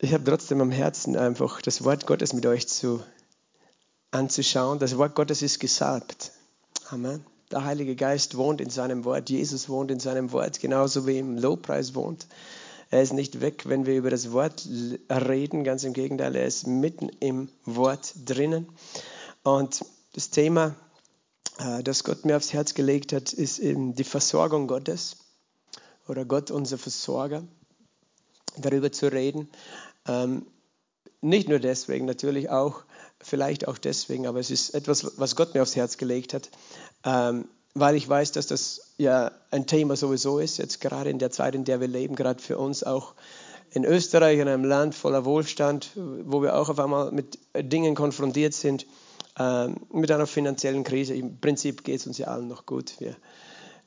ich habe trotzdem am Herzen einfach das Wort Gottes mit euch zu, anzuschauen. Das Wort Gottes ist gesalbt. Amen. Der Heilige Geist wohnt in seinem Wort. Jesus wohnt in seinem Wort, genauso wie im Lobpreis wohnt. Er ist nicht weg, wenn wir über das Wort reden. Ganz im Gegenteil, er ist mitten im Wort drinnen. Und das Thema, äh, das Gott mir aufs Herz gelegt hat, ist eben die Versorgung Gottes oder Gott unser Versorger. Darüber zu reden. Ähm, nicht nur deswegen, natürlich auch, vielleicht auch deswegen, aber es ist etwas, was Gott mir aufs Herz gelegt hat, ähm, weil ich weiß, dass das ja ein Thema sowieso ist, jetzt gerade in der Zeit, in der wir leben, gerade für uns auch in Österreich, in einem Land voller Wohlstand, wo wir auch auf einmal mit Dingen konfrontiert sind, ähm, mit einer finanziellen Krise. Im Prinzip geht es uns ja allen noch gut. Wir,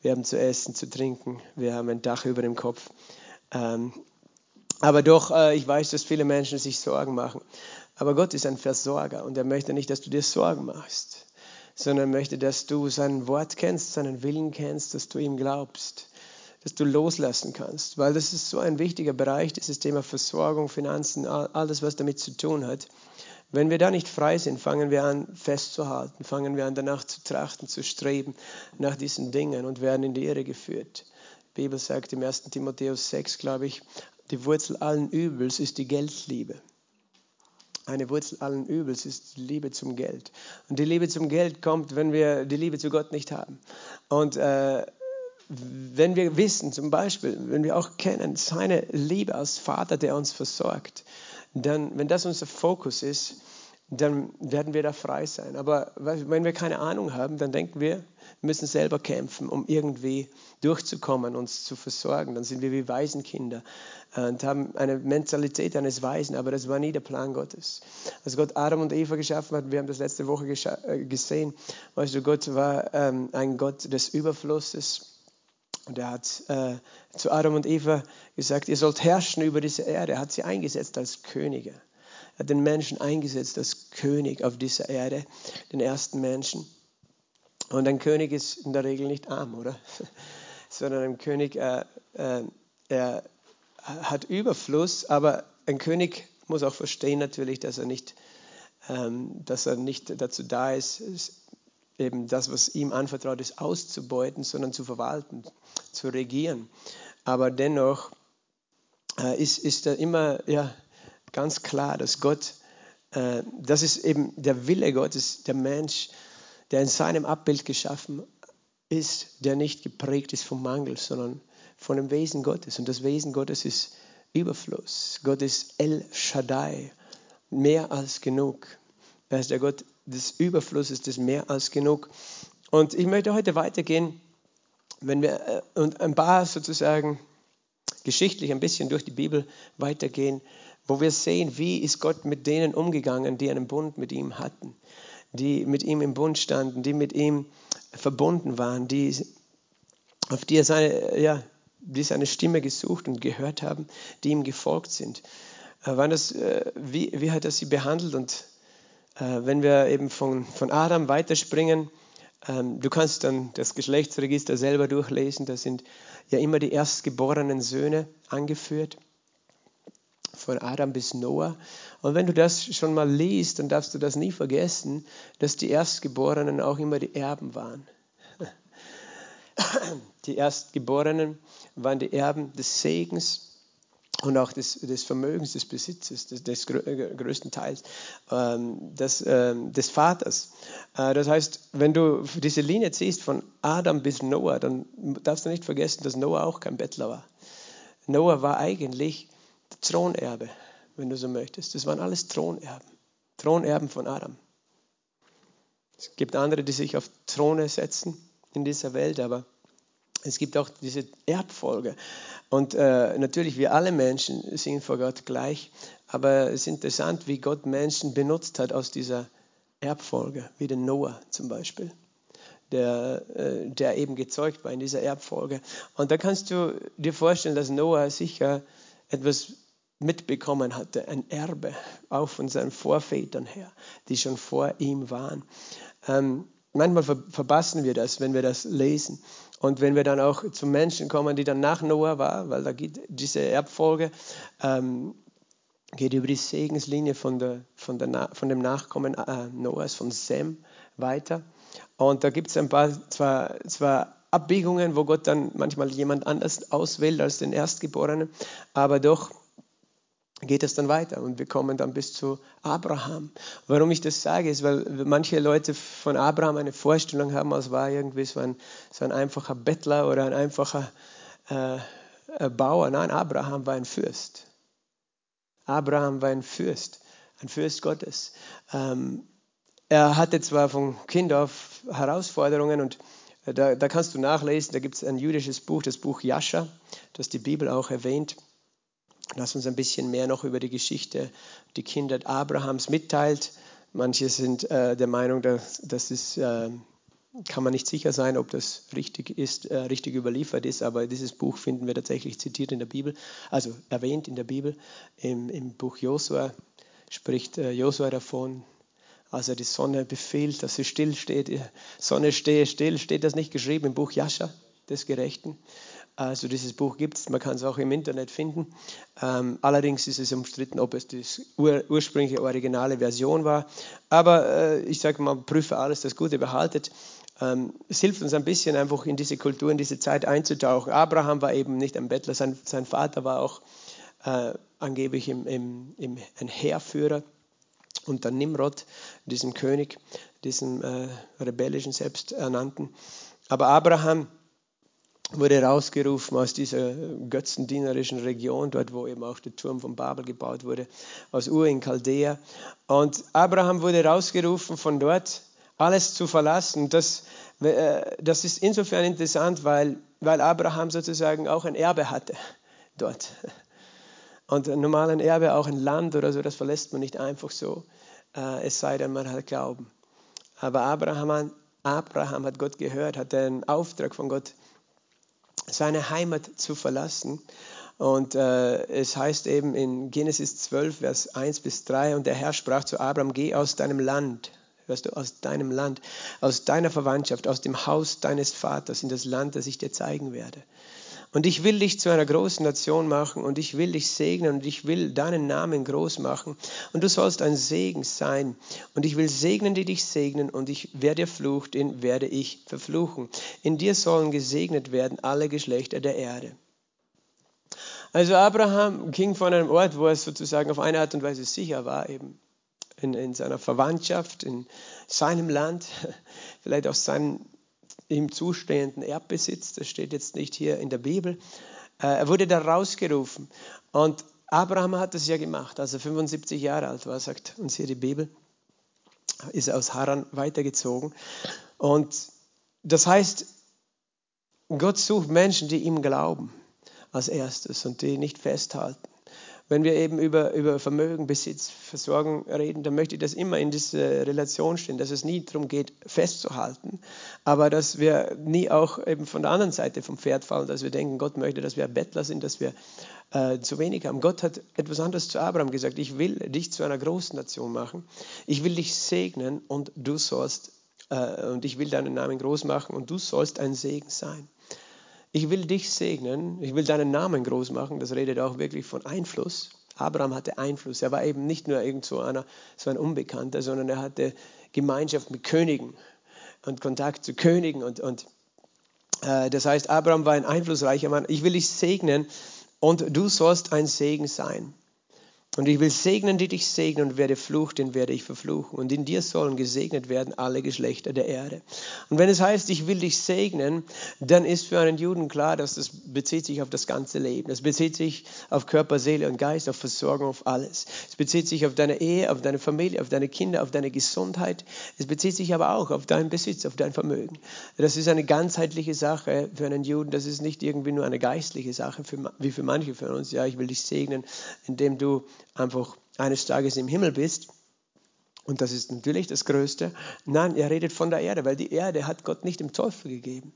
wir haben zu essen, zu trinken, wir haben ein Dach über dem Kopf. Ähm, aber doch, äh, ich weiß, dass viele Menschen sich Sorgen machen. Aber Gott ist ein Versorger und er möchte nicht, dass du dir Sorgen machst, sondern er möchte, dass du sein Wort kennst, seinen Willen kennst, dass du ihm glaubst, dass du loslassen kannst. Weil das ist so ein wichtiger Bereich, dieses Thema Versorgung, Finanzen, alles, was damit zu tun hat. Wenn wir da nicht frei sind, fangen wir an festzuhalten, fangen wir an danach zu trachten, zu streben nach diesen Dingen und werden in die Irre geführt. Die Bibel sagt im 1. Timotheus 6, glaube ich, die Wurzel allen Übels ist die Geldliebe. Eine Wurzel allen Übels ist die Liebe zum Geld. Und die Liebe zum Geld kommt, wenn wir die Liebe zu Gott nicht haben. Und äh, wenn wir wissen, zum Beispiel, wenn wir auch kennen, seine Liebe als Vater, der uns versorgt, dann, wenn das unser Fokus ist, dann werden wir da frei sein. Aber wenn wir keine Ahnung haben, dann denken wir, wir müssen selber kämpfen, um irgendwie durchzukommen, uns zu versorgen. Dann sind wir wie Waisenkinder und haben eine Mentalität eines Weisen, aber das war nie der Plan Gottes. Als Gott Adam und Eva geschaffen hat, wir haben das letzte Woche äh, gesehen, weißt du, Gott war ähm, ein Gott des Überflusses. Und er hat äh, zu Adam und Eva gesagt, ihr sollt herrschen über diese Erde. Er hat sie eingesetzt als Könige hat den Menschen eingesetzt als König auf dieser Erde, den ersten Menschen. Und ein König ist in der Regel nicht arm, oder? Sondern ein König, äh, äh, er hat Überfluss, aber ein König muss auch verstehen natürlich, dass er nicht, ähm, dass er nicht dazu da ist, eben das, was ihm anvertraut ist, auszubeuten, sondern zu verwalten, zu regieren. Aber dennoch äh, ist, ist er immer, ja, ganz klar, dass Gott, äh, das ist eben der Wille Gottes, der Mensch, der in seinem Abbild geschaffen ist, der nicht geprägt ist vom Mangel, sondern von dem Wesen Gottes. Und das Wesen Gottes ist Überfluss. Gott ist El Shaddai, mehr als genug. Er ist der Gott des Überflusses, des mehr als genug. Und ich möchte heute weitergehen, wenn wir äh, und ein paar sozusagen geschichtlich ein bisschen durch die Bibel weitergehen, wo wir sehen, wie ist Gott mit denen umgegangen, die einen Bund mit ihm hatten, die mit ihm im Bund standen, die mit ihm verbunden waren, die, auf die er seine, ja, die seine Stimme gesucht und gehört haben, die ihm gefolgt sind. Äh, das, äh, wie, wie hat er sie behandelt? Und äh, wenn wir eben von, von Adam weiterspringen, ähm, du kannst dann das Geschlechtsregister selber durchlesen, da sind ja immer die erstgeborenen Söhne angeführt von Adam bis Noah. Und wenn du das schon mal liest, dann darfst du das nie vergessen, dass die Erstgeborenen auch immer die Erben waren. Die Erstgeborenen waren die Erben des Segens und auch des, des Vermögens, des Besitzes, des, des größten Teils ähm, des, ähm, des Vaters. Äh, das heißt, wenn du diese Linie ziehst von Adam bis Noah, dann darfst du nicht vergessen, dass Noah auch kein Bettler war. Noah war eigentlich Thronerbe, wenn du so möchtest. Das waren alles Thronerben. Thronerben von Adam. Es gibt andere, die sich auf Throne setzen in dieser Welt, aber es gibt auch diese Erbfolge. Und äh, natürlich, wir alle Menschen sind vor Gott gleich, aber es ist interessant, wie Gott Menschen benutzt hat aus dieser Erbfolge, wie den Noah zum Beispiel, der, äh, der eben gezeugt war in dieser Erbfolge. Und da kannst du dir vorstellen, dass Noah sicher etwas mitbekommen hatte, ein Erbe, auch von seinen Vorvätern her, die schon vor ihm waren. Ähm, manchmal ver verpassen wir das, wenn wir das lesen. Und wenn wir dann auch zu Menschen kommen, die dann nach Noah waren, weil da gibt diese Erbfolge, ähm, geht über die Segenslinie von, der, von, der, von dem Nachkommen äh, Noahs, von Sem, weiter. Und da gibt es ein paar, zwar, zwar Abbiegungen, wo Gott dann manchmal jemand anders auswählt als den Erstgeborenen, aber doch geht es dann weiter und wir kommen dann bis zu Abraham. Warum ich das sage, ist, weil manche Leute von Abraham eine Vorstellung haben, als war irgendwie so ein, so ein einfacher Bettler oder ein einfacher äh, Bauer. Nein, Abraham war ein Fürst. Abraham war ein Fürst, ein Fürst Gottes. Ähm, er hatte zwar von Kind auf Herausforderungen und da, da kannst du nachlesen, da gibt es ein jüdisches Buch, das Buch Jascha, das die Bibel auch erwähnt. Das uns ein bisschen mehr noch über die Geschichte, die Kinder Abrahams mitteilt. Manche sind äh, der Meinung, dass das ist, äh, kann man nicht sicher sein, ob das richtig ist, äh, richtig überliefert ist, aber dieses Buch finden wir tatsächlich zitiert in der Bibel, also erwähnt in der Bibel. Im, im Buch Josua spricht äh, Josua davon, als er die Sonne befiehlt, dass sie still steht. Sonne stehe still, steht das nicht geschrieben im Buch Jascha des Gerechten. Also dieses Buch gibt es, man kann es auch im Internet finden. Ähm, allerdings ist es umstritten, ob es die ur ursprüngliche originale Version war. Aber äh, ich sage mal, prüfe alles, das Gute behaltet. Ähm, es hilft uns ein bisschen einfach in diese Kultur, in diese Zeit einzutauchen. Abraham war eben nicht ein Bettler, sein, sein Vater war auch äh, angeblich im, im, im, ein Heerführer unter Nimrod, diesem König, diesem äh, rebellischen, selbsternannten. Aber Abraham wurde rausgerufen aus dieser götzendienerischen Region, dort wo eben auch der Turm von Babel gebaut wurde, aus Ur in Chaldea. Und Abraham wurde rausgerufen von dort, alles zu verlassen. Das, äh, das ist insofern interessant, weil, weil Abraham sozusagen auch ein Erbe hatte dort. Und normal ein Erbe, auch ein Land oder so, das verlässt man nicht einfach so, äh, es sei denn, man hat Glauben. Aber Abraham, Abraham hat Gott gehört, hat einen Auftrag von Gott seine Heimat zu verlassen. Und äh, es heißt eben in Genesis 12, Vers 1 bis 3, und der Herr sprach zu Abraham, geh aus deinem Land, hörst du, aus deinem Land, aus deiner Verwandtschaft, aus dem Haus deines Vaters in das Land, das ich dir zeigen werde. Und ich will dich zu einer großen Nation machen und ich will dich segnen und ich will deinen Namen groß machen und du sollst ein Segen sein. Und ich will segnen, die dich segnen und ich, wer dir flucht, den werde ich verfluchen. In dir sollen gesegnet werden alle Geschlechter der Erde. Also Abraham ging von einem Ort, wo er sozusagen auf eine Art und Weise sicher war, eben in, in seiner Verwandtschaft, in seinem Land, vielleicht auch seinen ihm zustehenden Erbbesitz. Das steht jetzt nicht hier in der Bibel. Äh, er wurde da rausgerufen. Und Abraham hat das ja gemacht, als er 75 Jahre alt war, sagt uns hier die Bibel. Ist aus Haran weitergezogen. Und das heißt, Gott sucht Menschen, die ihm glauben als erstes und die nicht festhalten wenn wir eben über, über Vermögen, Besitz, Versorgung reden, dann möchte ich das immer in diese Relation stehen, dass es nie darum geht, festzuhalten, aber dass wir nie auch eben von der anderen Seite vom Pferd fallen, dass wir denken, Gott möchte, dass wir Bettler sind, dass wir äh, zu wenig haben. Gott hat etwas anderes zu Abraham gesagt, ich will dich zu einer großen Nation machen, ich will dich segnen und du sollst, äh, und ich will deinen Namen groß machen und du sollst ein Segen sein. Ich will dich segnen, ich will deinen Namen groß machen. Das redet auch wirklich von Einfluss. Abraham hatte Einfluss. Er war eben nicht nur irgend so einer, so ein Unbekannter, sondern er hatte Gemeinschaft mit Königen und Kontakt zu Königen. Und, und äh, das heißt, Abraham war ein einflussreicher Mann. Ich will dich segnen und du sollst ein Segen sein. Und ich will segnen, die dich segnen, und wer dir flucht, den werde ich verfluchen. Und in dir sollen gesegnet werden alle Geschlechter der Erde. Und wenn es heißt, ich will dich segnen, dann ist für einen Juden klar, dass das bezieht sich auf das ganze Leben. Das bezieht sich auf Körper, Seele und Geist, auf Versorgung, auf alles. Es bezieht sich auf deine Ehe, auf deine Familie, auf deine Kinder, auf deine Gesundheit. Es bezieht sich aber auch auf deinen Besitz, auf dein Vermögen. Das ist eine ganzheitliche Sache für einen Juden. Das ist nicht irgendwie nur eine geistliche Sache, für, wie für manche von uns. Ja, ich will dich segnen, indem du einfach eines Tages im Himmel bist. Und das ist natürlich das Größte. Nein, er redet von der Erde, weil die Erde hat Gott nicht dem Teufel gegeben.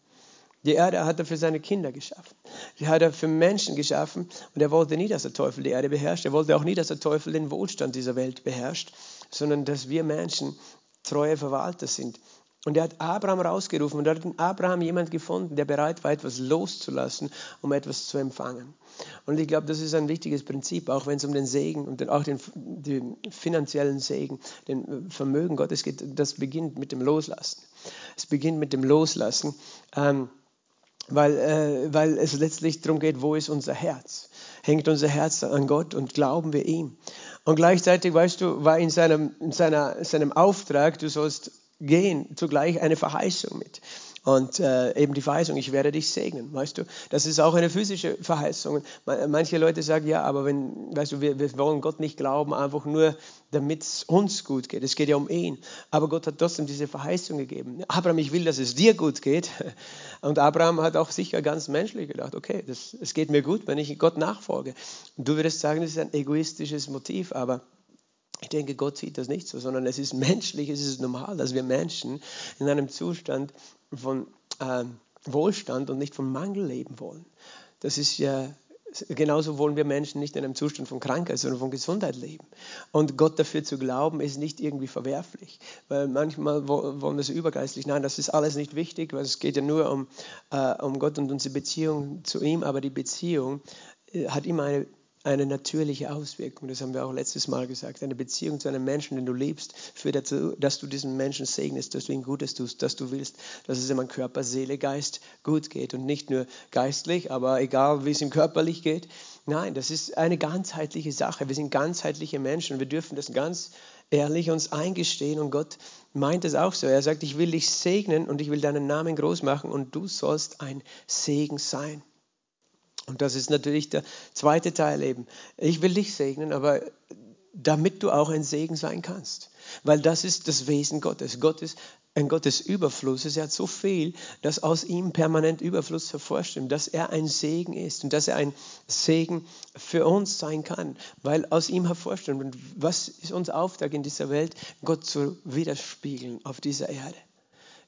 Die Erde hat er für seine Kinder geschaffen. Die hat er für Menschen geschaffen und er wollte nie, dass der Teufel die Erde beherrscht. Er wollte auch nie, dass der Teufel den Wohlstand dieser Welt beherrscht, sondern dass wir Menschen treue Verwalter sind Und er hat Abraham rausgerufen und er hat in Abraham jemand gefunden, der bereit war, etwas loszulassen, um etwas zu empfangen. Und ich glaube, das ist ein wichtiges Prinzip, auch wenn es um den Segen und auch den, den finanziellen Segen, den Vermögen Gottes geht. Das beginnt mit dem Loslassen. Es beginnt mit dem Loslassen, ähm, weil, äh, weil es letztlich darum geht, wo ist unser Herz? Hängt unser Herz an Gott und glauben wir ihm? Und gleichzeitig, weißt du, war in seinem, in seiner, seinem Auftrag, du sollst gehen zugleich eine Verheißung mit. Und äh, eben die Verheißung, ich werde dich segnen, weißt du. Das ist auch eine physische Verheißung. Manche Leute sagen, ja, aber wenn, weißt du, wir, wir wollen Gott nicht glauben, einfach nur, damit es uns gut geht. Es geht ja um ihn. Aber Gott hat trotzdem diese Verheißung gegeben. Abraham, ich will, dass es dir gut geht. Und Abraham hat auch sicher ganz menschlich gedacht, okay, das, es geht mir gut, wenn ich Gott nachfolge. Und du würdest sagen, das ist ein egoistisches Motiv, aber ich denke, Gott sieht das nicht so, sondern es ist menschlich, es ist normal, dass wir Menschen in einem Zustand von äh, Wohlstand und nicht von Mangel leben wollen. Das ist ja genauso wollen wir Menschen nicht in einem Zustand von Krankheit, sondern von Gesundheit leben. Und Gott dafür zu glauben, ist nicht irgendwie verwerflich. Weil manchmal wollen wir so übergeistlich, nein, das ist alles nicht wichtig, weil es geht ja nur um, äh, um Gott und unsere Beziehung zu ihm, aber die Beziehung äh, hat immer eine eine natürliche Auswirkung. Das haben wir auch letztes Mal gesagt. Eine Beziehung zu einem Menschen, den du liebst, führt dazu, dass du diesen Menschen segnest, dass du ihm Gutes tust, dass du willst, dass es ihm an Körper, Seele, Geist gut geht und nicht nur geistlich, aber egal, wie es ihm körperlich geht. Nein, das ist eine ganzheitliche Sache. Wir sind ganzheitliche Menschen und wir dürfen das ganz ehrlich uns eingestehen und Gott meint es auch so. Er sagt, ich will dich segnen und ich will deinen Namen groß machen und du sollst ein Segen sein. Und das ist natürlich der zweite Teil eben. Ich will dich segnen, aber damit du auch ein Segen sein kannst. Weil das ist das Wesen Gottes. Gott ist ein Gott des Überflusses. Er hat so viel, dass aus ihm permanent Überfluss hervorstimmt, dass er ein Segen ist und dass er ein Segen für uns sein kann, weil aus ihm hervorstimmt. Und was ist unser Auftrag in dieser Welt? Gott zu widerspiegeln auf dieser Erde.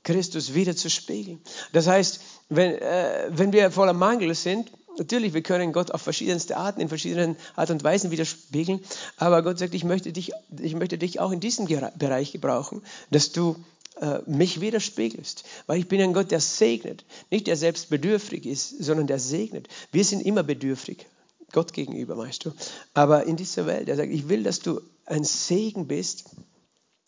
Christus wieder zu spiegeln. Das heißt, wenn, äh, wenn wir voller Mangel sind, Natürlich, wir können Gott auf verschiedenste Arten, in verschiedenen Art und Weisen widerspiegeln, aber Gott sagt, ich möchte dich, ich möchte dich auch in diesem Bereich gebrauchen, dass du äh, mich widerspiegelst, weil ich bin ein Gott, der segnet, nicht der selbst bedürftig ist, sondern der segnet. Wir sind immer bedürftig, Gott gegenüber, weißt du. Aber in dieser Welt, er sagt, ich will, dass du ein Segen bist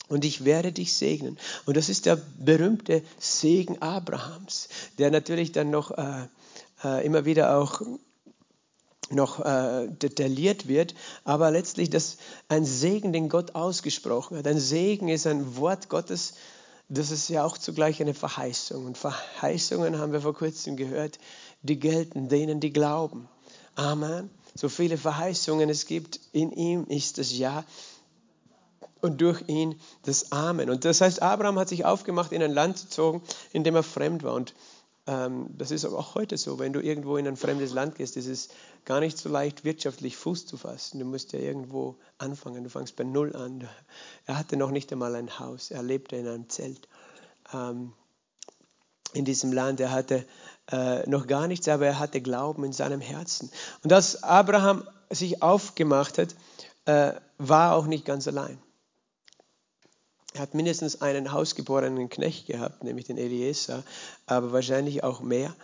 und ich werde dich segnen. Und das ist der berühmte Segen Abrahams, der natürlich dann noch äh, äh, immer wieder auch noch äh, detailliert wird, aber letztlich das ein Segen, den Gott ausgesprochen hat. Ein Segen ist ein Wort Gottes, das ist ja auch zugleich eine Verheißung. Und Verheißungen haben wir vor kurzem gehört, die gelten denen, die glauben. Amen. So viele Verheißungen es gibt, in ihm ist das Ja und durch ihn das Amen. Und das heißt, Abraham hat sich aufgemacht, in ein Land zu zogen, in dem er fremd war. Und das ist auch heute so, wenn du irgendwo in ein fremdes Land gehst, ist es gar nicht so leicht, wirtschaftlich Fuß zu fassen. Du musst ja irgendwo anfangen. Du fängst bei Null an. Er hatte noch nicht einmal ein Haus. Er lebte in einem Zelt. Ähm, in diesem Land. Er hatte äh, noch gar nichts, aber er hatte Glauben in seinem Herzen. Und als Abraham sich aufgemacht hat, äh, war auch nicht ganz allein. Er hat mindestens einen hausgeborenen Knecht gehabt, nämlich den Eliezer, aber wahrscheinlich auch mehr,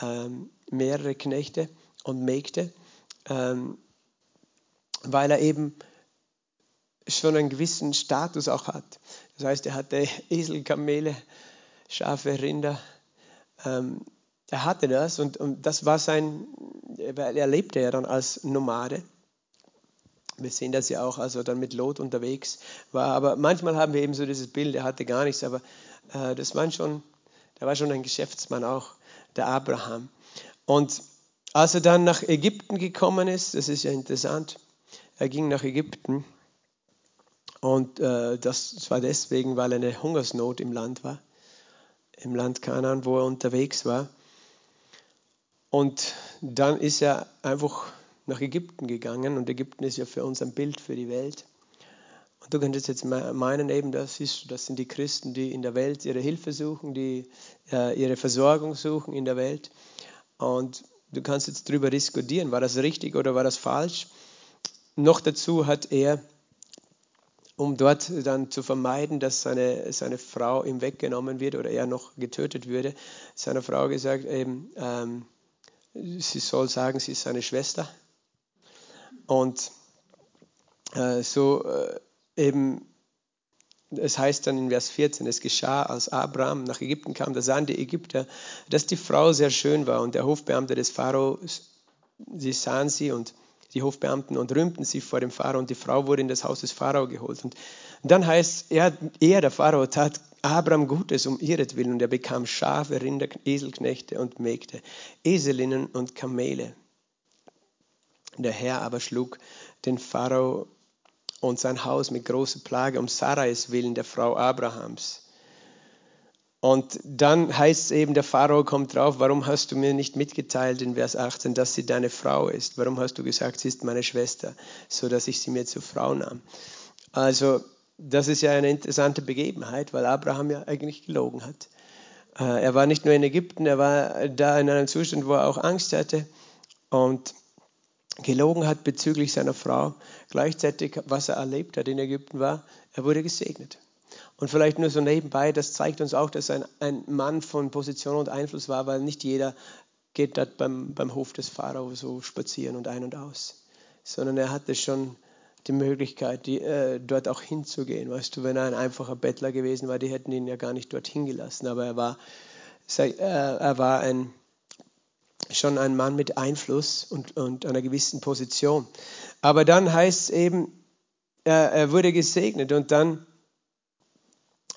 ähm, mehrere Knechte und Mägde, ähm, weil er eben schon einen gewissen Status auch hat. Das heißt, er hatte Esel, Kamele, Schafe, Rinder. Ähm, er hatte das und, und das war sein, er lebte ja dann als Nomade. Wir sehen das ja auch, als er dann mit Lot unterwegs war. Aber manchmal haben wir eben so dieses Bild, er hatte gar nichts, aber äh, das war schon, der war schon ein Geschäftsmann auch, der Abraham. Und als er dann nach Ägypten gekommen ist, das ist ja interessant, er ging nach Ägypten und äh, das war deswegen, weil eine Hungersnot im Land war, im Land Kanaan, wo er unterwegs war. Und dann ist er einfach nach Ägypten gegangen und Ägypten ist ja für uns ein Bild für die Welt. Und du könntest jetzt meinen, eben das, ist, das sind die Christen, die in der Welt ihre Hilfe suchen, die äh, ihre Versorgung suchen in der Welt. Und du kannst jetzt darüber diskutieren, war das richtig oder war das falsch. Noch dazu hat er um dort dann zu vermeiden, dass seine, seine Frau ihm weggenommen wird oder er noch getötet würde, seiner Frau gesagt, eben, ähm, sie soll sagen, sie ist seine Schwester. Und äh, so äh, eben, es heißt dann in Vers 14, es geschah, als Abraham nach Ägypten kam, da sahen die Ägypter, dass die Frau sehr schön war und der Hofbeamte des Pharao, sie sahen sie und die Hofbeamten und rühmten sie vor dem Pharao und die Frau wurde in das Haus des Pharao geholt. Und dann heißt er, er, der Pharao, tat Abraham Gutes um ihretwillen und er bekam Schafe, Rinder, Eselknechte und Mägde, Eselinnen und Kamele. Der Herr aber schlug den Pharao und sein Haus mit großer Plage um Sarais willen, der Frau Abrahams. Und dann heißt es eben, der Pharao kommt drauf, warum hast du mir nicht mitgeteilt in Vers 18, dass sie deine Frau ist? Warum hast du gesagt, sie ist meine Schwester, so dass ich sie mir zur Frau nahm? Also, das ist ja eine interessante Begebenheit, weil Abraham ja eigentlich gelogen hat. Äh, er war nicht nur in Ägypten, er war da in einem Zustand, wo er auch Angst hatte und gelogen hat bezüglich seiner Frau. Gleichzeitig, was er erlebt hat in Ägypten war, er wurde gesegnet. Und vielleicht nur so nebenbei, das zeigt uns auch, dass er ein, ein Mann von Position und Einfluss war, weil nicht jeder geht dort beim, beim Hof des Pharao so spazieren und ein und aus, sondern er hatte schon die Möglichkeit, die, äh, dort auch hinzugehen. Weißt du, wenn er ein einfacher Bettler gewesen war, die hätten ihn ja gar nicht dorthin gelassen, aber er war, äh, er war ein, schon ein Mann mit Einfluss und, und einer gewissen Position. Aber dann heißt es eben, er, er wurde gesegnet und dann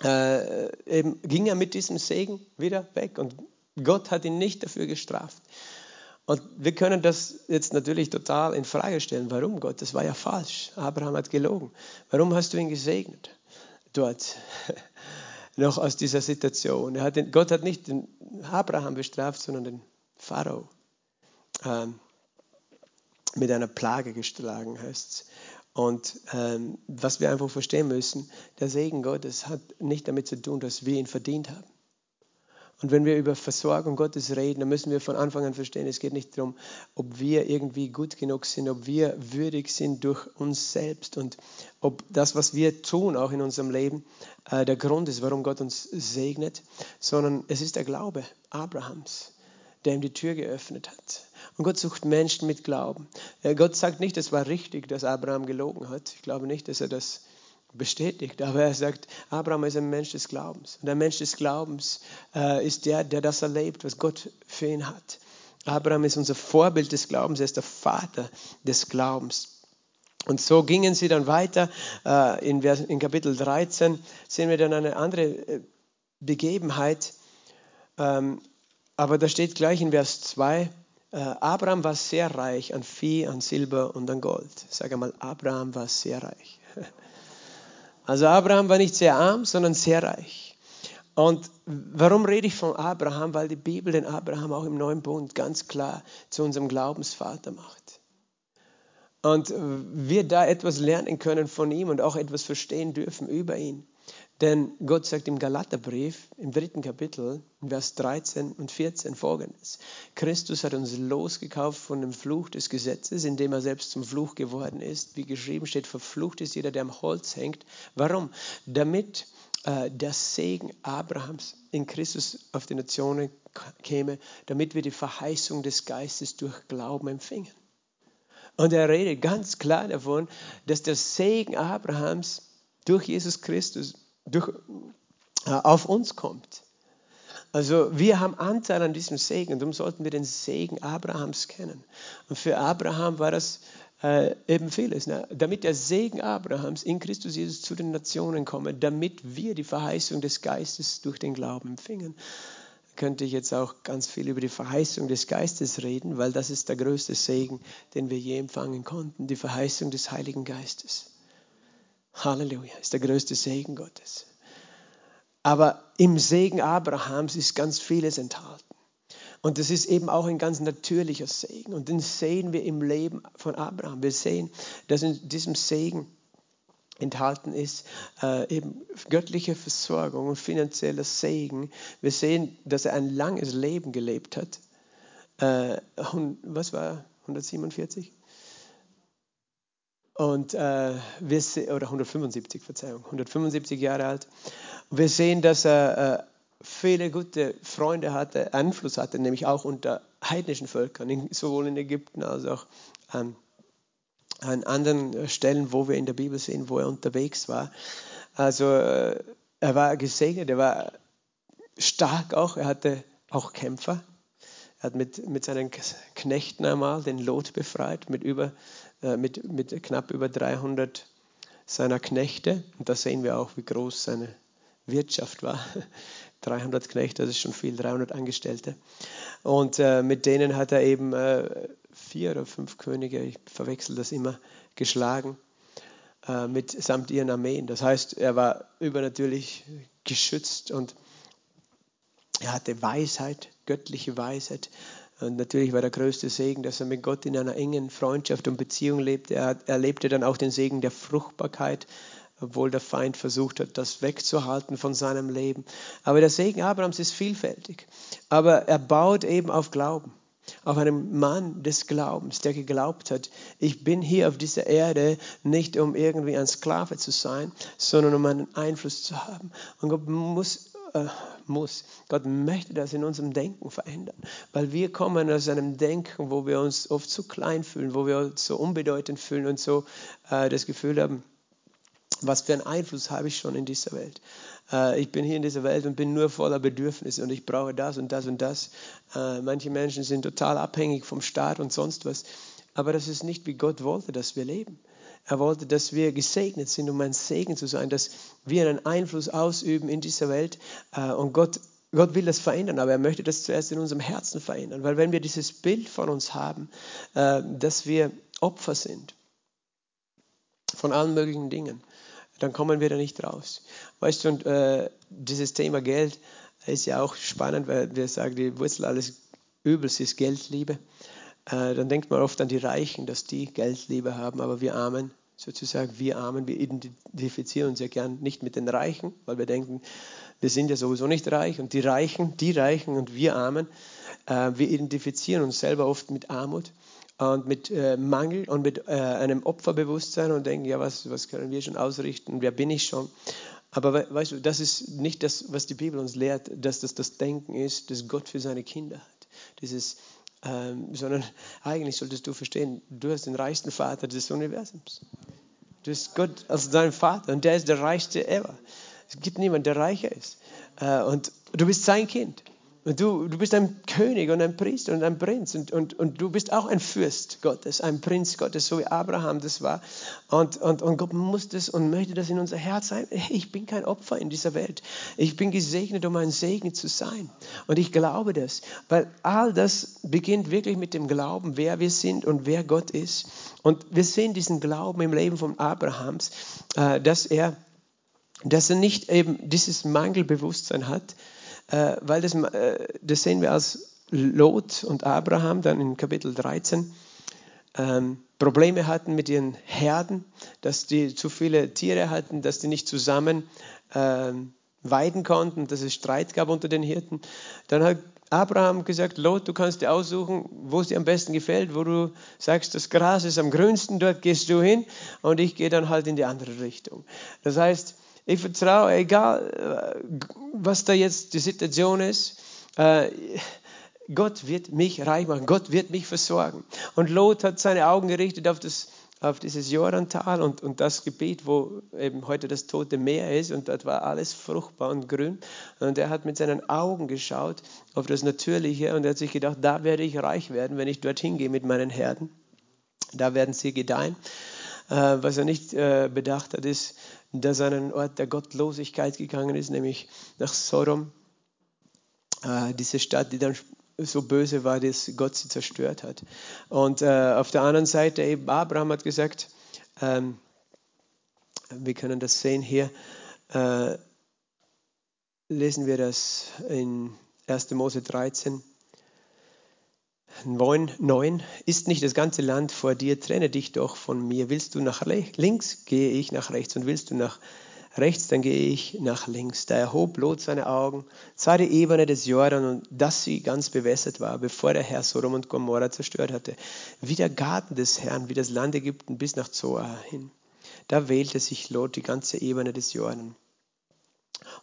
äh, eben ging er mit diesem Segen wieder weg und Gott hat ihn nicht dafür gestraft. Und wir können das jetzt natürlich total in Frage stellen. Warum Gott? Das war ja falsch. Abraham hat gelogen. Warum hast du ihn gesegnet dort? Noch aus dieser Situation. Hat den, Gott hat nicht den Abraham bestraft, sondern den Pharao. Ähm, mit einer Plage geschlagen es. Und ähm, was wir einfach verstehen müssen, der Segen Gottes hat nicht damit zu tun, dass wir ihn verdient haben. Und wenn wir über Versorgung Gottes reden, dann müssen wir von Anfang an verstehen, es geht nicht darum, ob wir irgendwie gut genug sind, ob wir würdig sind durch uns selbst und ob das, was wir tun, auch in unserem Leben, äh, der Grund ist, warum Gott uns segnet, sondern es ist der Glaube Abrahams, der ihm die Tür geöffnet hat. Und Gott sucht Menschen mit Glauben. Gott sagt nicht, es war richtig, dass Abraham gelogen hat. Ich glaube nicht, dass er das bestätigt. Aber er sagt, Abraham ist ein Mensch des Glaubens. Und ein Mensch des Glaubens äh, ist der, der das erlebt, was Gott für ihn hat. Abraham ist unser Vorbild des Glaubens. Er ist der Vater des Glaubens. Und so gingen sie dann weiter. Äh, in, in, Kapitel 13 sehen wir dann eine andere äh, Begebenheit. Ähm, aber da steht gleich in Vers 2, äh, Abraham war sehr reich an Vieh, an Silber und an Gold. Sag einmal, Abraham war sehr reich. Also Abraham war nicht sehr arm, sondern sehr reich. Und warum rede ich von Abraham? Weil die Bibel den Abraham auch im Neuen Bund ganz klar zu unserem Glaubensvater macht. Und wir da etwas lernen können von ihm und auch etwas verstehen dürfen über ihn. Denn Gott sagt im Galaterbrief, im dritten Kapitel, Vers 13 und 14 folgendes. Christus hat uns losgekauft von dem Fluch des Gesetzes, indem er selbst zum Fluch geworden ist. Wie geschrieben steht, verflucht ist jeder, der am Holz hängt. Warum? Damit äh, der Segen Abrahams in Christus auf die Nationen käme, damit wir die Verheißung des Geistes durch Glauben empfingen. Und er redet ganz klar davon, dass der Segen Abrahams durch Jesus Christus durch, äh, auf uns kommt. Also wir haben Anteil an diesem Segen darum sollten wir den Segen Abrahams kennen. Und für Abraham war das äh, eben vieles. Ne? Damit der Segen Abrahams in Christus Jesus zu den Nationen komme, damit wir die Verheißung des Geistes durch den Glauben empfingen. Könnte ich jetzt auch ganz viel über die Verheißung des Geistes reden, weil das ist der größte Segen, den wir je empfangen konnten, die Verheißung des Heiligen Geistes. Halleluja, ist der größte Segen Gottes. Aber im Segen Abrahams ist ganz vieles enthalten. Und das ist eben auch ein ganz natürlicher Segen. Und den sehen wir im Leben von Abraham. Wir sehen, dass in diesem Segen enthalten ist, äh, eben göttliche Versorgung und finanzieller Segen. Wir sehen, dass er ein langes Leben gelebt hat. Äh, was war 147? Und äh, wir oder 175, Verzeihung, 175 Jahre alt. Wir sehen, dass er äh, viele gute Freunde hatte, Einfluss hatte, nämlich auch unter heidnischen Völkern, sowohl in Ägypten als auch ähm, an anderen Stellen, wo wir in der Bibel sehen, wo er unterwegs war. Also äh, er war gesegnet, er war stark auch, er hatte auch Kämpfer. Er hat mit, mit seinen Knechten einmal den Lot befreit, mit, über, mit, mit knapp über 300 seiner Knechte. Und da sehen wir auch, wie groß seine Wirtschaft war. 300 Knechte, das ist schon viel, 300 Angestellte. Und äh, mit denen hat er eben äh, vier oder fünf Könige, ich verwechsel das immer, geschlagen, äh, mit, samt ihren Armeen. Das heißt, er war übernatürlich geschützt und er hatte Weisheit, göttliche Weisheit. Und natürlich war der größte Segen, dass er mit Gott in einer engen Freundschaft und Beziehung lebte. Er erlebte dann auch den Segen der Fruchtbarkeit, obwohl der Feind versucht hat, das wegzuhalten von seinem Leben. Aber der Segen Abrahams ist vielfältig. Aber er baut eben auf Glauben, auf einem Mann des Glaubens, der geglaubt hat, ich bin hier auf dieser Erde nicht, um irgendwie ein Sklave zu sein, sondern um einen Einfluss zu haben. Und Gott muss, äh, muss, Gott möchte das in unserem Denken verändern, weil wir kommen aus einem Denken, wo wir uns oft zu klein fühlen, wo wir uns so unbedeutend fühlen und so äh, das Gefühl haben, was für einen Einfluss habe ich schon in dieser Welt? Äh, ich bin hier in dieser Welt und bin nur voller Bedürfnisse und ich brauche das und das und das. Äh, manche Menschen sind total abhängig vom Staat und sonst was. Aber das ist nicht, wie Gott wollte, dass wir leben. Er wollte, dass wir gesegnet sind, um ein Segen zu sein, dass wir einen Einfluss ausüben in dieser Welt. Äh, und Gott, Gott will das verändern, aber er möchte das zuerst in unserem Herzen verändern. Weil wenn wir dieses Bild von uns haben, dass wir Opfer sind von allen möglichen Dingen, dann kommen wir da nicht raus. Weißt du, und äh, dieses Thema Geld ist ja auch spannend, weil wir sagen, die Wurzel alles Übels ist Geldliebe. Äh, dann denkt man oft an die Reichen, dass die Geldliebe haben, aber wir Armen, sozusagen wir Armen, wir identifizieren uns ja gern nicht mit den Reichen, weil wir denken, wir sind ja sowieso nicht reich und die Reichen, die Reichen und wir Armen, äh, wir identifizieren uns selber oft mit Armut und mit äh, Mangel und mit einem Opferbewusstsein und denken, ja, was, was können wir schon ausrichten, wer bin ich schon? Aber we weißt du, das ist nicht das, was die Bibel uns lehrt, dass das das Denken ist, das Gott für seine Kinder hat. Dieses, ähm, sondern eigentlich solltest du verstehen, du hast den reichsten Vater des Universums. Du hast Gott als dein Vater und der ist der reichste ever. Es gibt niemanden, der reicher ist. Äh, und du bist sein Kind. Und du, du bist ein König und ein Priester und ein Prinz und, und, und du bist auch ein Fürst Gottes, ein Prinz Gottes, so wie Abraham das war. Und, und, und Gott muss das und möchte das in unser Herz sein. Hey, ich bin kein Opfer in dieser Welt. Ich bin gesegnet, um ein Segen zu sein. Und ich glaube das, weil all das beginnt wirklich mit dem Glauben, wer wir sind und wer Gott ist. Und wir sehen diesen Glauben im Leben von Abrahams, äh, dass er, dass er nicht eben dieses Mangelbewusstsein hat, äh, weil das, äh, das sehen wir als Lot und Abraham dann in Kapitel 13 ähm, Probleme hatten mit ihren Herden, dass die zu viele Tiere hatten, dass die nicht zusammen ähm, weiden konnten, dass es Streit gab unter den Hirten. Dann hat Abraham gesagt, Lot, du kannst dir aussuchen, wo es dir am besten gefällt, wo du sagst, das Gras ist am grünsten, dort gehst du hin und ich gehe dann halt in die andere Richtung. Das heißt, ich vertraue, egal äh, was da jetzt die Situation ist, äh, Gott wird mich reich machen, Gott wird mich versorgen. Und Lot hat seine Augen gerichtet auf, das, auf dieses Jordantal und, und das Gebiet, wo eben heute das Tote Meer ist und dort war alles fruchtbar und grün. Und er hat mit seinen Augen geschaut auf das Natürliche und er hat sich gedacht, da werde ich reich werden, wenn ich dorthin gehe mit meinen Herden. Da werden sie gedeihen. Äh, was er nicht bedacht hat, ist, dass er an einen Ort der Gottlosigkeit gegangen ist, nämlich nach Sodom, äh, diese Stadt, die dann so böse war, dass Gott sie zerstört hat. Und äh, auf der anderen Seite eben Abraham hat gesagt, ähm, wir können das sehen hier, äh, lesen wir das in 1. Mose 13, 9, 9, ist nicht das ganze Land vor dir, trenne dich doch von mir. Willst du nach links, gehe ich nach rechts und willst du nach rechts, dann gehe ich nach links. Da erhob Lot seine Augen, sah die Ebene des Jordan und dass sie ganz bewässert war, bevor der Herr Sodom und Gomorra zerstört hatte, wie der Garten des Herrn, wie das Land Ägypten bis nach Zoar hin. Da wählte sich Lot die ganze Ebene des Jordan.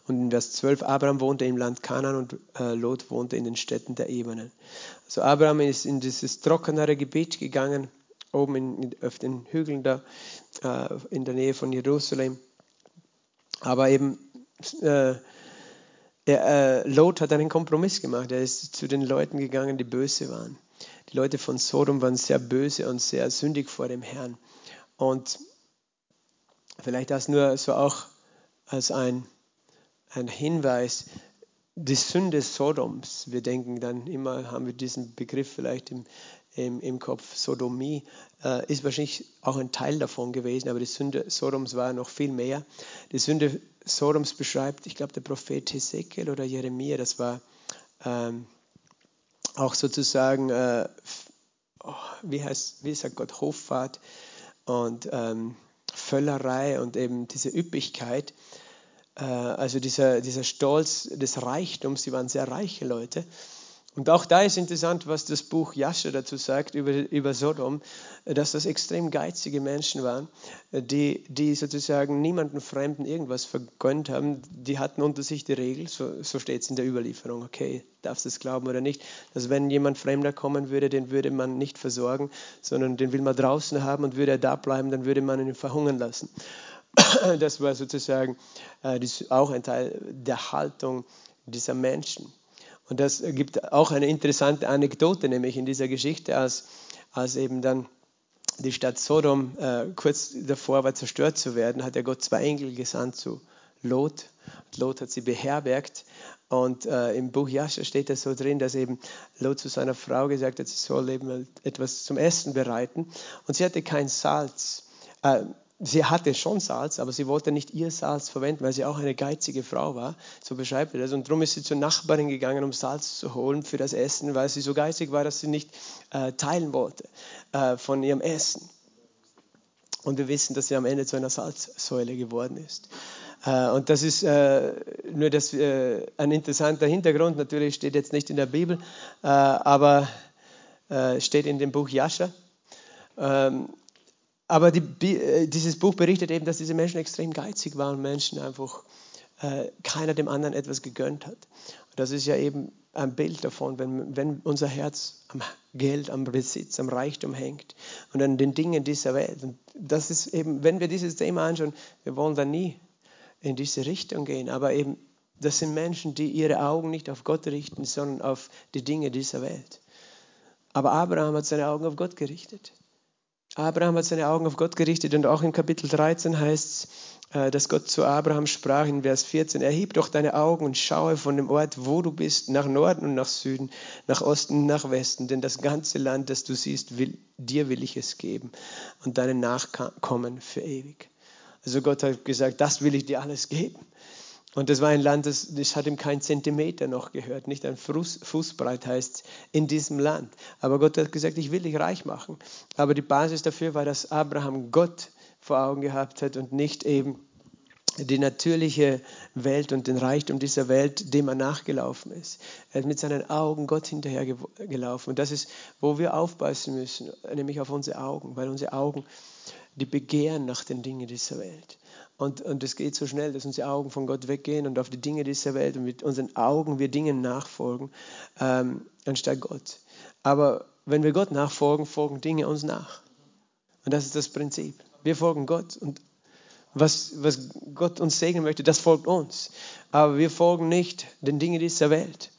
Und in Vers 12, Abraham wohnte im Land Kanan und äh, Lot wohnte in den Städten der Ebenen. Also Abraham ist in dieses trockenere Gebiet gegangen, oben in, auf den Hügeln da, äh, in der Nähe von Jerusalem. Aber eben, äh, er, äh, Lot hat einen Kompromiss gemacht. Er ist zu den Leuten gegangen, die böse waren. Die Leute von Sodom waren sehr böse und sehr sündig vor dem Herrn. Und vielleicht das nur so auch als ein ein Hinweis, die Sünde Sodoms. Wir denken dann immer, haben wir diesen Begriff vielleicht im, im, im Kopf, Sodomie, äh, ist wahrscheinlich auch ein Teil davon gewesen, aber die Sünde Sodoms war noch viel mehr. Die Sünde Sodoms beschreibt, ich glaube, der Prophet Hesekiel oder Jeremia, das war ähm, auch sozusagen, äh, oh, wie, heißt, wie sagt Gott, Hoffahrt und ähm, Völlerei und eben diese Üppigkeit. Äh, also dieser, dieser Stolz des Reichtums, sie waren sehr reiche Leute. Und auch da ist interessant, was das Buch Jascha dazu sagt über, über Sodom, dass das extrem geizige Menschen waren, die, die sozusagen niemanden Fremden irgendwas vergönnt haben. Die hatten unter sich die Regel, so, so steht es in der Überlieferung, okay, darfst du es glauben oder nicht, dass wenn jemand Fremder kommen würde, den würde man nicht versorgen, sondern den will man draußen haben und würde er da bleiben, dann würde man ihn verhungern lassen. Das war sozusagen äh, auch ein Teil der Haltung dieser Menschen. Und das gibt auch eine interessante Anekdote, nämlich in dieser Geschichte, als, als eben dann die Stadt Sodom äh, kurz davor war, zerstört zu werden, hat der Gott zwei Engel gesandt zu Lot. Lot hat sie beherbergt. Und äh, im Buch Jascha steht das so drin, dass eben Lot zu seiner Frau gesagt hat, sie soll eben etwas zum Essen bereiten. Und sie hatte kein Salz. Äh, sie hatte schon Salz, aber sie wollte nicht ihr Salz verwenden, weil sie auch eine geizige Frau war. So beschreibt er das. Und darum ist sie zur Nachbarin gegangen, um Salz zu holen für das Essen, weil sie so geizig war, dass sie nicht äh, teilen wollte äh, von ihrem Essen. Und wir wissen, dass sie am Ende zu einer Salzsäule geworden ist. Äh, und das ist äh, nur das, äh, ein interessanter Hintergrund. Natürlich steht jetzt nicht in der Bibel, aber steht in dem Buch Jascha. Ähm, aber die, äh, dieses Buch berichtet eben, dass diese Menschen extrem geizig waren, Menschen einfach äh, keiner dem anderen etwas gegönnt hat. Das ist ja eben ein Bild davon, wenn, wenn unser Herz am Geld, am Besitz, am Reichtum hängt und an den Dingen dieser Welt. Und das ist eben, wenn wir dieses Thema anschauen, wir wollen da nie in diese Richtung gehen, aber eben, das sind Menschen, die ihre Augen nicht auf Gott richten, sondern auf die Dinge dieser Welt. Aber Abraham hat seine Augen auf Gott gerichtet. Abraham hat seine Augen auf Gott gerichtet und auch in Kapitel 13 heißt es, dass Gott zu Abraham sprach in Vers 14, erheb doch deine Augen und schaue von dem Ort, wo du bist, nach Norden und nach Süden, nach Osten und nach Westen, denn das ganze Land, das du siehst, will, dir will ich es geben und deinen Nachkommen für ewig. Also Gott hat gesagt, das will ich dir alles geben. Und das war ein Land, das, das hat ihm keinen Zentimeter noch gehört, nicht ein Fuß, Fußbreit heißt in diesem Land. Aber Gott hat gesagt, ich will dich reich machen. Aber die Basis dafür war, dass Abraham Gott vor Augen gehabt hat und nicht eben die natürliche Welt und den Reichtum dieser Welt, dem er nachgelaufen ist. Er ist mit seinen Augen Gott hinterhergelaufen. Und das ist, wo wir aufpassen müssen, nämlich auf unsere Augen, weil unsere Augen, die begehren nach den Dingen dieser Welt. Und, und es geht so schnell, dass unsere Augen von Gott weggehen und auf die Dinge dieser Welt und mit unseren Augen wir Dingen nachfolgen, ähm, anstatt Gott. Aber wenn wir Gott nachfolgen, folgen Dinge uns nach. Und das ist das Prinzip. Wir folgen Gott und was, was Gott uns segnen möchte, das folgt uns. Aber wir folgen nicht den Dingen dieser Welt.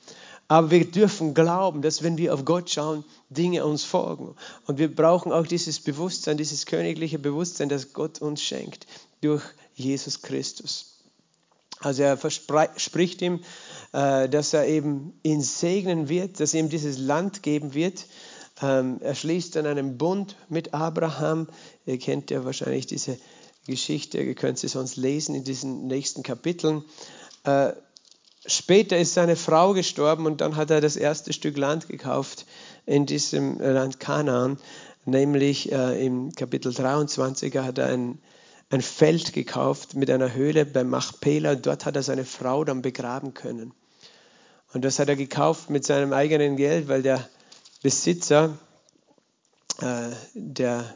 Aber wir dürfen glauben, dass wenn wir auf Gott schauen, Dinge uns folgen. Und wir brauchen auch dieses Bewusstsein, dieses königliche Bewusstsein, das Gott uns schenkt durch Jesus Christus. Also er verspricht ihm, äh, dass er eben ihn segnen wird, dass er ihm dieses Land geben wird. Ähm, er schließt dann einen Bund mit Abraham. Ihr kennt ja wahrscheinlich diese Geschichte, ihr könnt sie sonst lesen in diesen nächsten Kapiteln. Später ist seine Frau gestorben und dann hat er das erste Stück Land gekauft in diesem Land Kanaan, nämlich äh, im Kapitel 23 hat er ein ein Feld gekauft mit einer Höhle bei Machpela und dort hat er seine Frau dann begraben können. Und das hat er gekauft mit seinem eigenen Geld, weil der Besitzer, äh, der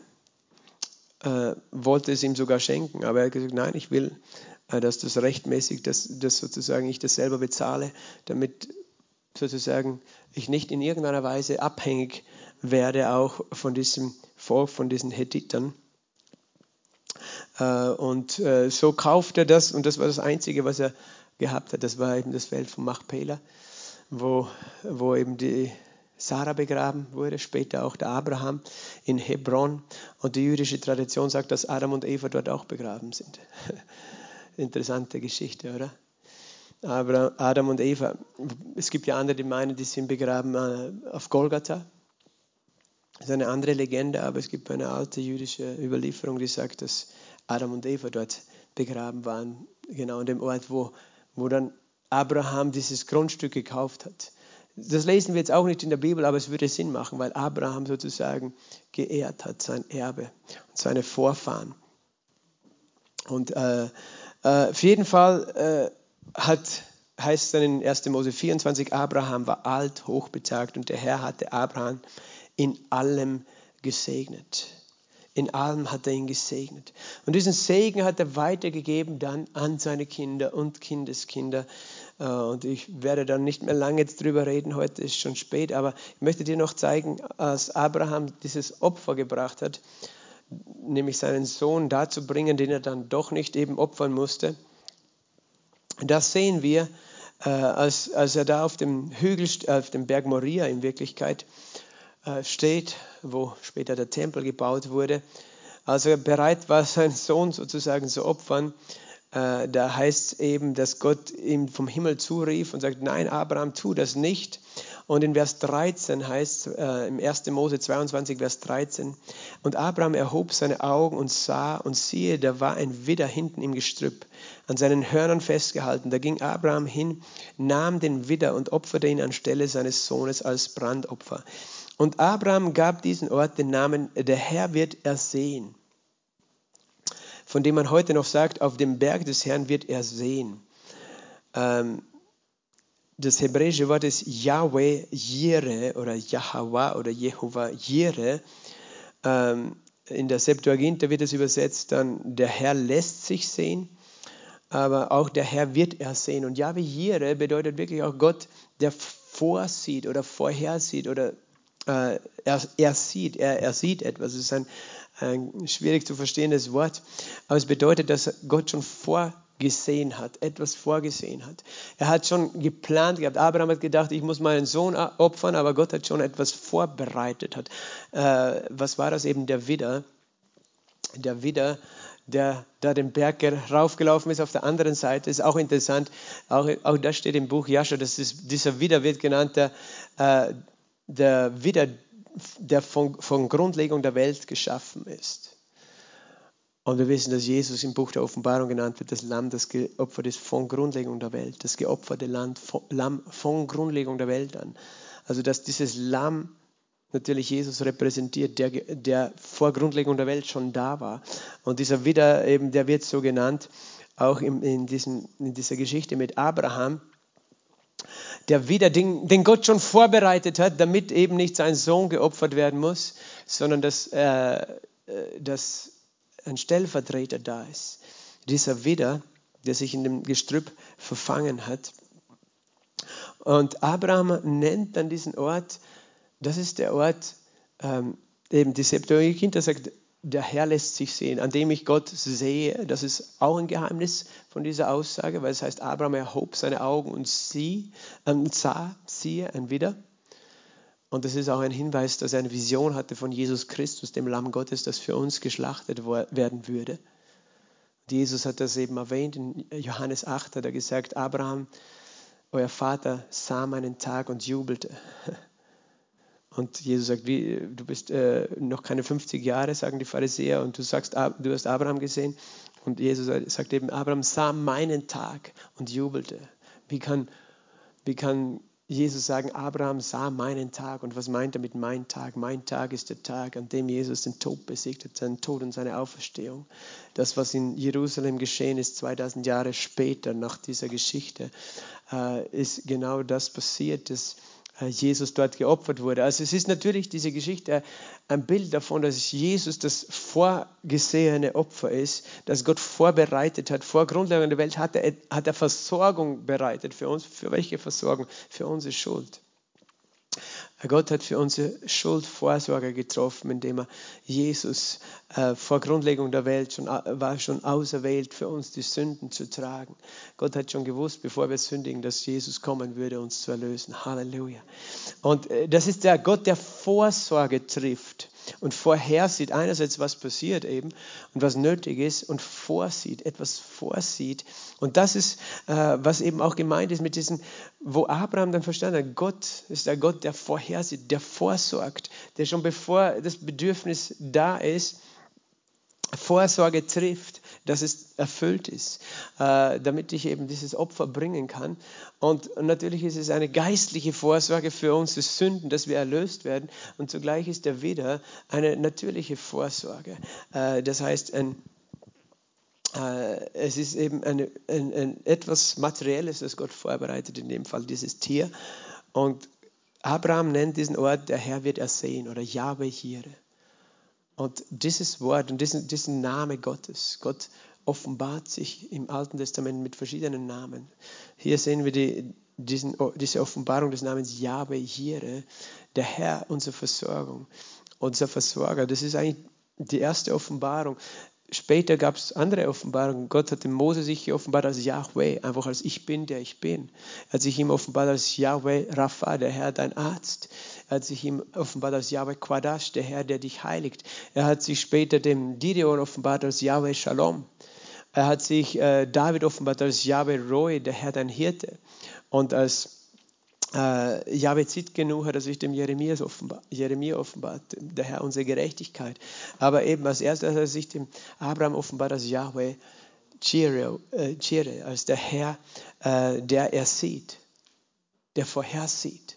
äh, wollte es ihm sogar schenken, aber er hat gesagt, nein, ich will, dass das rechtmäßig, dass, dass sozusagen ich das selber bezahle, damit sozusagen ich nicht in irgendeiner Weise abhängig werde auch von diesem Volk, von diesen Hethitern. Äh, und äh, so kauft er das und das war das Einzige, was er gehabt hat. Das war eben das Feld von Machpela, wo, wo eben die Sarah begraben wurde, später auch der Abraham in Hebron. Und die jüdische Tradition sagt, dass Adam und Eva dort auch begraben sind. Interessante Geschichte, oder? Aber Adam und Eva, es gibt ja andere, die meinen, die sind begraben äh, auf Golgatha. Das ist eine andere Legende, aber es gibt eine alte jüdische Überlieferung, die sagt, dass Adam und Eva dort begraben waren, genau an dem Ort, wo, wo dann Abraham dieses Grundstück gekauft hat. Das lesen wir jetzt auch nicht in der Bibel, aber es würde Sinn machen, weil Abraham sozusagen geehrt hat, sein Erbe und seine Vorfahren. Und äh, äh, auf jeden Fall äh, hat, heißt es dann in 1. Mose 24, Abraham war alt, hochbetagt und der Herr hatte Abraham in allem gesegnet. In allem hat er ihn gesegnet. Und diesen Segen hat er weitergegeben dann an seine Kinder und Kindeskinder. Äh, und ich werde dann nicht mehr lange drüber reden, heute ist schon spät, aber ich möchte dir noch zeigen, als Abraham dieses Opfer gebracht hat, nämlich seinen Sohn dazu bringen, den er dann doch nicht eben opfern musste. Das sehen wir, äh, als, als er da auf dem Hügel, auf dem Berg Moria in Wirklichkeit äh, steht, wo später der Tempel gebaut wurde. Als er bereit war, seinen Sohn sozusagen zu opfern, äh, da heißt es eben, dass Gott ihm vom Himmel zurief und sagt, nein, Abraham, tu das nicht. Und in Vers 13 heißt äh, im 1. Mose 22, Vers 13, und Abraham erhob seine Augen und sah und siehe, da war ein Widder hinten im Gestrüpp, an seinen Hörnern festgehalten. Da ging Abraham hin, nahm den Widder und opferte ihn anstelle seines Sohnes als Brandopfer. Und Abraham gab diesen Ort den Namen, der Herr wird ersehen von dem man heute noch sagt, auf dem Berg des Herrn wird er sehen. Ähm, das hebräische Wort ist Yahweh Jire oder Yahweh oder Jehova Jire. Ähm, in der Septuaginta wird es übersetzt dann, der Herr lässt sich sehen, aber auch der Herr wird er sehen. Und Yahweh Jire bedeutet wirklich auch Gott, der vorsieht oder vorhersieht oder äh, er, er, sieht, er, er sieht etwas. Es ist ein, ein schwierig zu verstehendes Wort, aber es bedeutet, dass Gott schon vorgesehen hat, etwas vorgesehen hat. Er hat schon geplant gehabt. Abraham hat gedacht, ich muss meinen Sohn opfern, aber Gott hat schon etwas vorbereitet. Hat. Äh, was war das eben? Der Widder. Der Widder, der da den Berg raufgelaufen ist auf der anderen Seite, ist auch interessant. Auch, auch das steht im Buch Jascha, dass dieser Widder wird genannt, der, äh, der Widder, der von, von Grundlegung der Welt geschaffen ist. Und wir wissen, dass Jesus im Buch der Offenbarung genannt wird, das Lamm, das geopfert ist von Grundlegung der Welt, das geopferte Land, Lamm von Grundlegung der Welt an. Also dass dieses Lamm natürlich Jesus repräsentiert, der, der vor Grundlegung der Welt schon da war. Und dieser Widder, eben, der wird so genannt, auch in, in, diesem, in dieser Geschichte mit Abraham, der wieder den, den Gott schon vorbereitet hat, damit eben nicht sein Sohn geopfert werden muss, sondern dass, äh, dass ein Stellvertreter da ist. Dieser Widder, der sich in dem Gestrüpp verfangen hat. Und Abraham nennt dann diesen Ort, das ist der Ort, ähm, eben die Septuaginta sagt, der Herr lässt sich sehen, an dem ich Gott sehe. Das ist auch ein Geheimnis von dieser Aussage, weil es heißt, Abraham erhob seine Augen und sie, ähm, sah, siehe, ein Widder. Und das ist auch ein Hinweis, dass er eine Vision hatte von Jesus Christus, dem Lamm Gottes, das für uns geschlachtet werden würde. Und Jesus hat das eben erwähnt in Johannes 8, hat er gesagt, Abraham, euer Vater sah meinen Tag und jubelte. Und Jesus sagt, wie, du bist äh, noch keine 50 Jahre, sagen die Pharisäer, und du sagst, du hast Abraham gesehen. Und Jesus sagt eben, Abraham sah meinen Tag und jubelte. Wie kann, wie kann Jesus sagen, Abraham sah meinen Tag. Und was meint er mit mein Tag? Mein Tag ist der Tag, an dem Jesus den Tod besiegt hat, seinen Tod und seine Auferstehung. Das, was in Jerusalem geschehen ist, 2000 Jahre später nach dieser Geschichte, äh, ist genau das passiert, dass Jesus dort geopfert wurde. Also es ist natürlich diese Geschichte ein Bild davon, dass Jesus das vorgesehene Opfer ist, das Gott vorbereitet hat. Vor Grundlegung der Welt hat er, hat er Versorgung bereitet für uns. Für welche Versorgung? Für unsere Schuld. Gott hat für unsere Schuld Vorsorge getroffen, indem er Jesus äh, vor Grundlegung der Welt schon, äh, war schon auserwählt, für uns die Sünden zu tragen. Gott hat schon gewusst, bevor wir sündigen, dass Jesus kommen würde, uns zu erlösen. Halleluja. Und äh, das ist der Gott, der Vorsorge trifft und vorhersieht einerseits, was passiert eben und was nötig ist und vorsieht, etwas vorsieht. Und das ist, äh, was eben auch gemeint ist mit diesem, wo Abraham dann verstanden hat, Gott ist der Gott, der vorhersieht, der vorsorgt, der schon bevor das Bedürfnis da ist, Vorsorge trifft, dass es erfüllt ist, äh, damit ich eben dieses Opfer bringen kann. Und natürlich ist es eine geistliche Vorsorge für unsere Sünden, dass wir erlöst werden. Und zugleich ist er wieder eine natürliche Vorsorge. Äh, das heißt, ein, äh, es ist eben eine, ein, ein, etwas Materielles, das Gott vorbereitet, in dem Fall dieses Tier. Und Abraham nennt diesen Ort, der Herr wird ersehen oder Yahweh Jire. Und dieses Wort und diesen, diesen Name Gottes, Gott offenbart sich im Alten Testament mit verschiedenen Namen. Hier sehen wir die, diesen, diese Offenbarung des Namens Yahweh Jire, der Herr, unsere Versorgung, unser Versorger. Das ist eigentlich die erste Offenbarung. Später gab es andere Offenbarungen. Gott hat dem Mose sich geoffenbart als Yahweh, einfach als Ich bin, der ich bin. Er hat sich ihm offenbart als Yahweh Rapha, der Herr, dein Arzt. Er hat sich ihm offenbart als Yahweh Quadash, der Herr, der dich heiligt. Er hat sich später dem Gideon offenbart als Yahweh Shalom. Er hat sich äh, David offenbart als Yahweh Roy, der Herr, dein Hirte. Und als äh, Yahweh Zitkenu hat er sich dem Jeremias offenbar, Jeremia offenbart, der Herr unsere Gerechtigkeit. Aber eben als erstes hat er sich dem Abraham offenbart als Yahweh Jireh, äh, als der Herr, äh, der er sieht, der vorhersieht.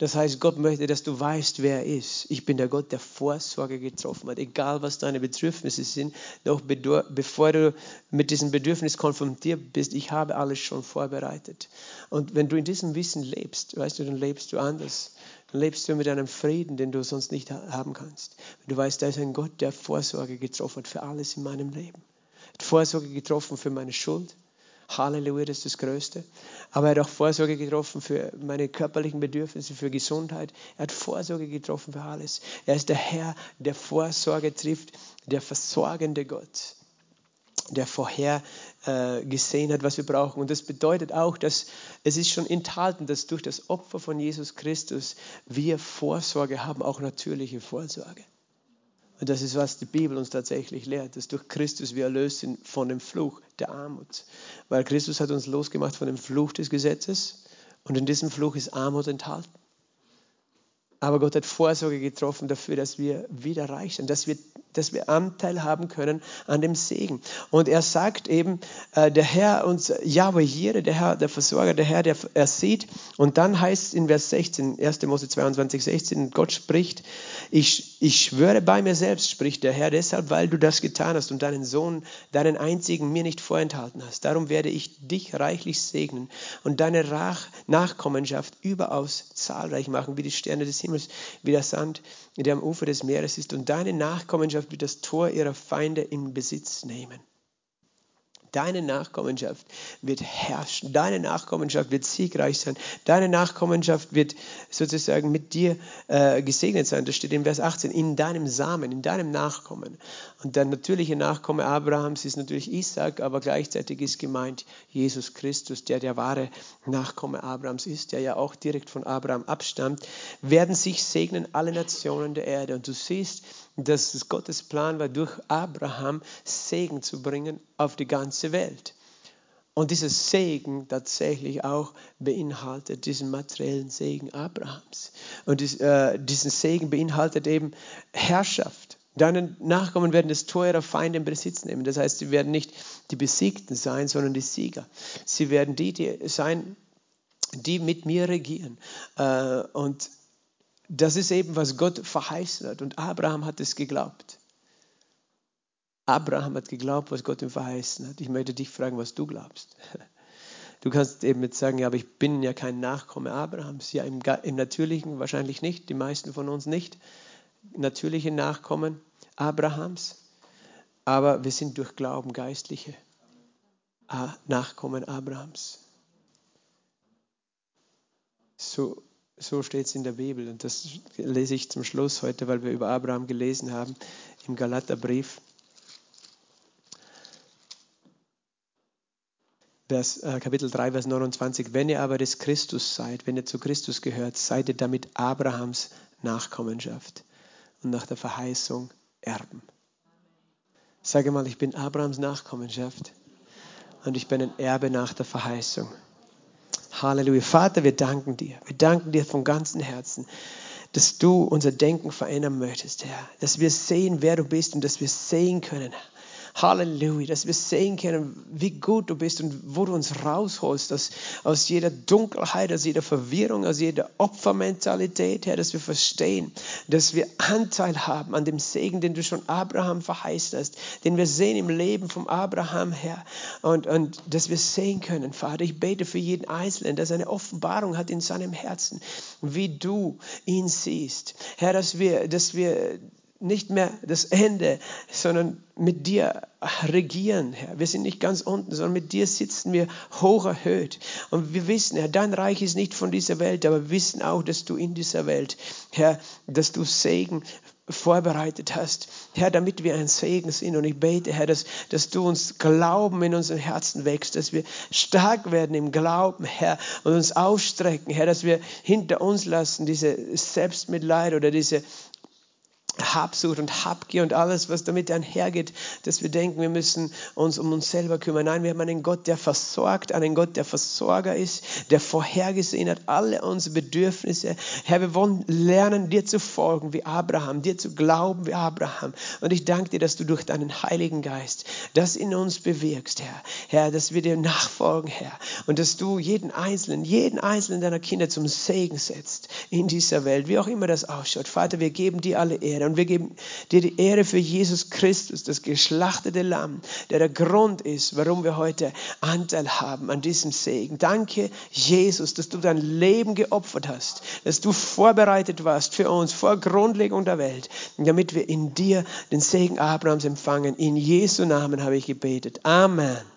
Das heißt, Gott möchte, dass du weißt, wer er ist. Ich bin der Gott, der Vorsorge getroffen hat. Egal, was deine Bedürfnisse sind, noch bevor du mit diesem Bedürfnis konfrontiert bist, ich habe alles schon vorbereitet. Und wenn du in diesem Wissen lebst, weißt du, dann lebst du anders. Dann lebst du mit einem Frieden, den du sonst nicht haben kannst. Du weißt, da ist ein Gott, der Vorsorge getroffen hat für alles in meinem Leben. Vorsorge getroffen für meine Schuld Halleluja, das ist das Größte. Aber er hat auch Vorsorge getroffen für meine körperlichen Bedürfnisse, für Gesundheit. Er hat Vorsorge getroffen für alles. Er ist der Herr, der Vorsorge trifft, der versorgende Gott, der vorher äh, gesehen hat, was wir brauchen. Und das bedeutet auch, dass es ist schon enthalten, dass durch das Opfer von Jesus Christus wir Vorsorge haben, auch natürliche Vorsorge. Und das ist, was die Bibel uns tatsächlich lehrt, dass durch Christus wir erlöst sind von dem Fluch der Armut. Weil Christus hat uns losgemacht von dem Fluch des Gesetzes und in diesem Fluch ist Armut enthalten. Aber Gott hat Vorsorge getroffen dafür, dass wir wieder reich sind, dass wir, dass wir Anteil haben können an dem Segen. Und er sagt eben, äh, der Herr uns, Yahweh hier, der Herr, der Versorger, der Herr, der er sieht. Und dann heißt es in Vers 16, 1. Mose 22, 16, Gott spricht, ich, ich schwöre bei mir selbst, spricht der Herr, deshalb, weil du das getan hast und deinen Sohn, deinen einzigen mir nicht vorenthalten hast. Darum werde ich dich reichlich segnen und deine Nachkommenschaft überaus zahlreich machen, wie die Sterne des Himmels Himmels wie der Sand, der am Ufer des Meeres ist. Und deine Nachkommenschaft wird das Tor ihrer Feinde in Besitz nehmen. Deine Nachkommenschaft wird herrschen. Deine Nachkommenschaft wird siegreich sein. Deine Nachkommenschaft wird sozusagen mit dir äh, gesegnet sein. Das steht in Vers 18. In deinem Samen, in deinem Nachkommen. Und der natürliche Nachkomme Abrahams ist natürlich Isaac, aber gleichzeitig ist gemeint Jesus Christus, der der wahre Nachkomme Abrahams ist, der ja auch direkt von Abraham abstammt, werden sich segnen alle Nationen der Erde. Und du siehst, dass es Gottes Plan war, durch Abraham Segen zu bringen auf die ganze Welt. Und dieser Segen tatsächlich auch beinhaltet diesen materiellen Segen Abrahams. Und dies, äh, diesen Segen beinhaltet eben Herrschaft. Deine Nachkommen werden das Tor ihrer Feinde in Besitz nehmen. Das heißt, sie werden nicht die Besiegten sein, sondern die Sieger. Sie werden die, die sein, die mit mir regieren. Äh, und das ist eben, was Gott verheißen hat. Und Abraham hat es geglaubt. Abraham hat geglaubt, was Gott ihm verheißen hat. Ich möchte dich fragen, was du glaubst. Du kannst eben jetzt sagen, ja, aber ich bin ja kein Nachkomme Abrahams. Ja, im, im Natürlichen wahrscheinlich nicht, die meisten von uns nicht. Natürliche Nachkommen Abrahams. Aber wir sind durch Glauben geistliche Nachkommen Abrahams. So, so steht es in der Bibel. Und das lese ich zum Schluss heute, weil wir über Abraham gelesen haben im Galaterbrief. Vers, äh, Kapitel 3, Vers 29. Wenn ihr aber des Christus seid, wenn ihr zu Christus gehört, seid ihr damit Abrahams Nachkommenschaft und nach der Verheißung Erben. Sage mal, ich bin Abrahams Nachkommenschaft und ich bin ein Erbe nach der Verheißung. Halleluja. Vater, wir danken dir. Wir danken dir von ganzem Herzen, dass du unser Denken verändern möchtest, Herr. Dass wir sehen, wer du bist und dass wir sehen können, Herr Halleluja, dass wir sehen können, wie gut du bist und wo du uns rausholst aus, aus jeder Dunkelheit, aus jeder Verwirrung, aus jeder Opfermentalität, Herr, dass wir verstehen, dass wir Anteil haben an dem Segen, den du schon Abraham verheißt hast, den wir sehen im Leben von Abraham, Herr, und, und dass wir sehen können, Vater, ich bete für jeden Einzelnen, dass er eine Offenbarung hat in seinem Herzen, wie du ihn siehst, Herr, dass wir, dass wir nicht mehr das Ende, sondern mit dir regieren, Herr. Wir sind nicht ganz unten, sondern mit dir sitzen wir hoch erhöht. Und wir wissen, Herr, dein Reich ist nicht von dieser Welt, aber wir wissen auch, dass du in dieser Welt, Herr, dass du Segen vorbereitet hast, Herr, damit wir ein Segen sind. Und ich bete, Herr, dass, dass du uns Glauben in unseren Herzen wächst, dass wir stark werden im Glauben, Herr, und uns ausstrecken, Herr, dass wir hinter uns lassen diese Selbstmitleid oder diese Habsucht und Habgier und alles, was damit einhergeht, dass wir denken, wir müssen uns um uns selber kümmern. Nein, wir haben einen Gott, der versorgt, einen Gott, der Versorger ist, der vorhergesehen hat, alle unsere Bedürfnisse. Herr, wir wollen lernen, dir zu folgen wie Abraham, dir zu glauben wie Abraham. Und ich danke dir, dass du durch deinen Heiligen Geist das in uns bewirkst, Herr. Herr, dass wir dir nachfolgen, Herr. Und dass du jeden Einzelnen, jeden Einzelnen deiner Kinder zum Segen setzt in dieser Welt, wie auch immer das ausschaut. Vater, wir geben dir alle Ehre. Und wir geben dir die Ehre für Jesus Christus, das geschlachtete Lamm, der der Grund ist, warum wir heute Anteil haben an diesem Segen. Danke, Jesus, dass du dein Leben geopfert hast, dass du vorbereitet warst für uns vor Grundlegung der Welt, damit wir in dir den Segen Abrahams empfangen. In Jesu Namen habe ich gebetet. Amen.